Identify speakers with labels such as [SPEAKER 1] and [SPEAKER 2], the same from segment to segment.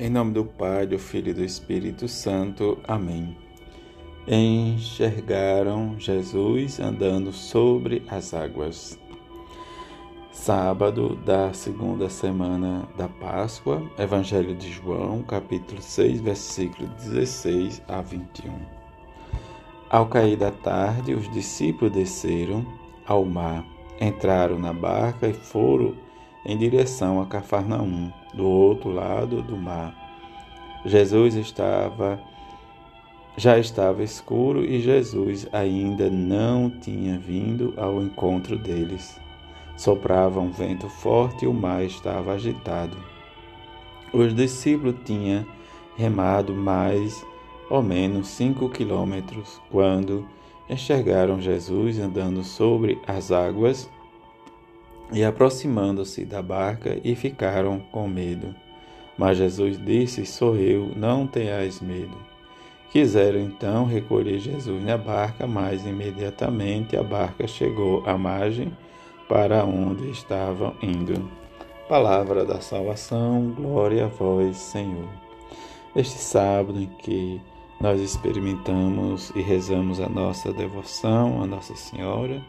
[SPEAKER 1] Em nome do Pai, do Filho e do Espírito Santo. Amém. Enxergaram Jesus andando sobre as águas. Sábado da segunda semana da Páscoa, Evangelho de João, capítulo 6, versículo 16 a 21. Ao cair da tarde, os discípulos desceram ao mar, entraram na barca e foram em direção a Cafarnaum, do outro lado do mar. Jesus estava já estava escuro e Jesus ainda não tinha vindo ao encontro deles. Soprava um vento forte e o mar estava agitado. Os discípulos tinham remado mais ou menos cinco quilômetros quando enxergaram Jesus andando sobre as águas e aproximando-se da barca e ficaram com medo. Mas Jesus disse: Sou eu, não tenhais medo. Quiseram então recolher Jesus na barca, mas imediatamente a barca chegou à margem para onde estavam indo. Palavra da salvação, glória a vós, Senhor. Este sábado em que nós experimentamos e rezamos a nossa devoção a Nossa Senhora,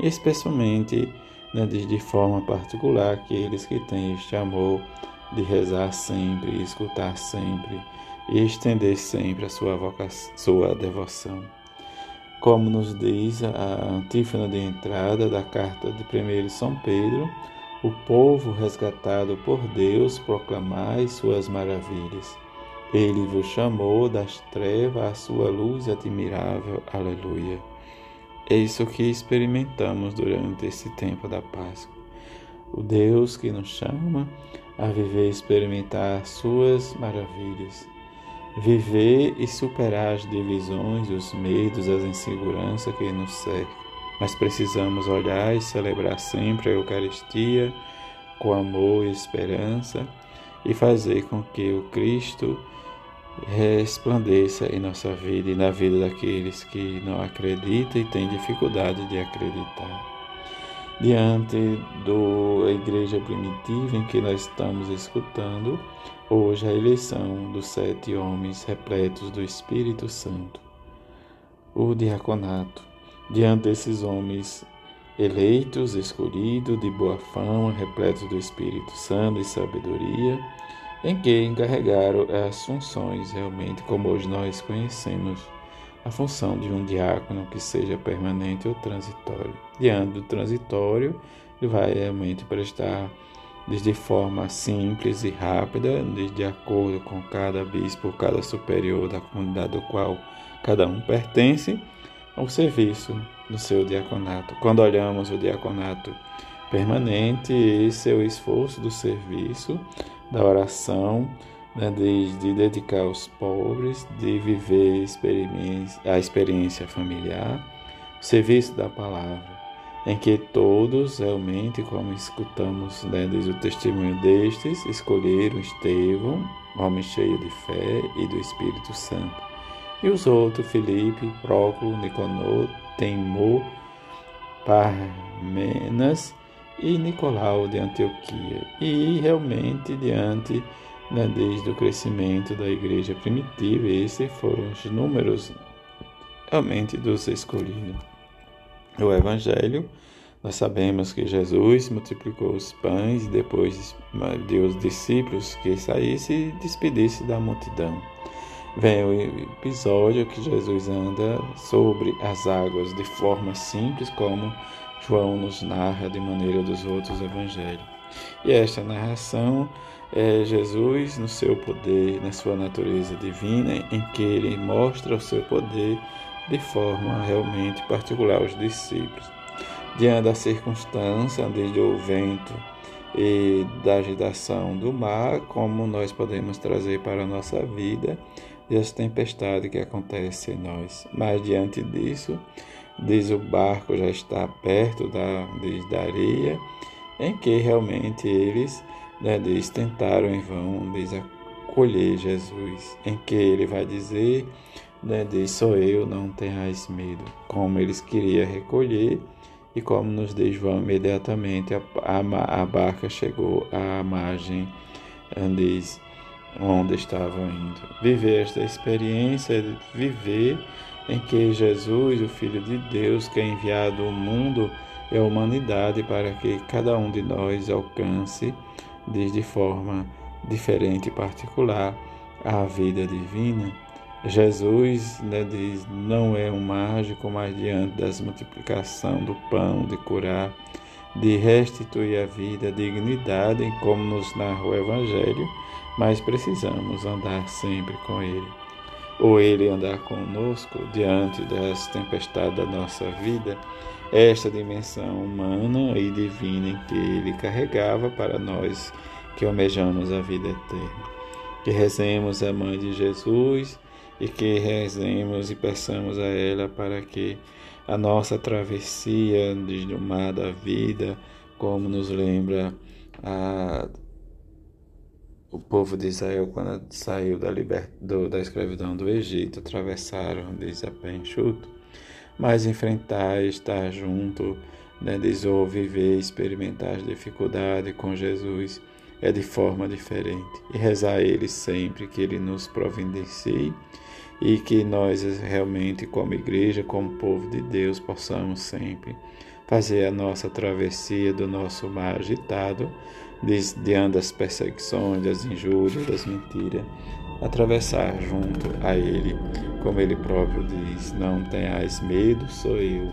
[SPEAKER 1] e especialmente né, de, de forma particular aqueles que têm este amor de rezar sempre, escutar sempre e estender sempre a sua, vocação, sua devoção. Como nos diz a antífona de entrada da carta de 1 São Pedro, o povo resgatado por Deus proclamai suas maravilhas. Ele vos chamou das trevas à sua luz admirável. Aleluia. É isso que experimentamos durante esse tempo da Páscoa. O Deus que nos chama a viver e experimentar suas maravilhas. Viver e superar as divisões, os medos, as inseguranças que nos cercam. Mas precisamos olhar e celebrar sempre a Eucaristia com amor e esperança e fazer com que o Cristo resplandeça em nossa vida e na vida daqueles que não acreditam e têm dificuldade de acreditar. Diante da igreja primitiva em que nós estamos escutando, hoje a eleição dos sete homens repletos do Espírito Santo, o diaconato. Diante desses homens eleitos, escolhidos, de boa fama, repletos do Espírito Santo e sabedoria, em que encarregaram as funções realmente como hoje nós conhecemos a função de um diácono que seja permanente ou transitório. Diante do transitório, ele vai realmente prestar de forma simples e rápida, de acordo com cada bispo, cada superior da comunidade do qual cada um pertence, ao serviço do seu diaconato. Quando olhamos o diaconato permanente, esse é o esforço do serviço da oração, né, de, de, dedicar aos pobres, de viver a experiência familiar, o serviço da palavra, em que todos realmente, como escutamos né, desde o testemunho destes, escolheram Estevão, homem cheio de fé e do Espírito Santo, e os outros, Filipe, Próculo, Nicanor, Temor, Parmenas, e Nicolau de Antioquia. E realmente, diante né, desde o crescimento da igreja primitiva, esses foram os números realmente dos escolhidos. O Evangelho, nós sabemos que Jesus multiplicou os pães depois deu os discípulos que saísse e despedisse da multidão. Vem o episódio que Jesus anda sobre as águas de forma simples, como João nos narra de maneira dos outros evangelhos. E esta narração é Jesus no seu poder, na sua natureza divina, em que ele mostra o seu poder de forma realmente particular aos discípulos. Diante da circunstância, desde o vento e da agitação do mar, como nós podemos trazer para a nossa vida as tempestades que acontecem em nós. Mas diante disso, diz o barco já está perto da, diz, da areia, em que realmente eles né, tentaram em vão diz, acolher Jesus, em que ele vai dizer, né, sou eu, não tenhais medo, como eles queriam recolher, e como nos diz imediatamente a, a, a barca chegou à margem diz, onde estavam indo. Viver esta experiência viver em que Jesus, o Filho de Deus, que é enviado ao mundo e à humanidade para que cada um de nós alcance, de forma diferente e particular, a vida divina. Jesus né, diz, não é um mágico, mas diante das multiplicação do pão, de curar, de restituir a vida, a dignidade, como nos narra o Evangelho, mas precisamos andar sempre com Ele. Ou Ele andar conosco diante das tempestades da nossa vida, esta dimensão humana e divina em que Ele carregava para nós que almejamos a vida eterna. Que rezemos a Mãe de Jesus e que rezemos e peçamos a ela para que a nossa travessia do mar da vida, como nos lembra a, o povo de Israel quando saiu da, do, da escravidão do Egito, atravessaram, diz a pé enxuto, mas enfrentar, estar junto, né, diz, ou viver, experimentar as dificuldades com Jesus é de forma diferente. E rezar a Ele sempre que Ele nos providencie e que nós realmente, como igreja, como povo de Deus, possamos sempre fazer a nossa travessia do nosso mar agitado, diante das perseguições, das injúrias, das mentiras, atravessar junto a Ele, como Ele próprio diz: Não tenhais medo, sou eu.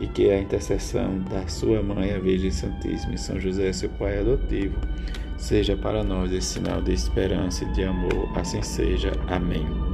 [SPEAKER 1] E que a intercessão da Sua Mãe, a Virgem Santíssima e São José, seu Pai adotivo, seja para nós esse sinal de esperança e de amor. Assim seja. Amém.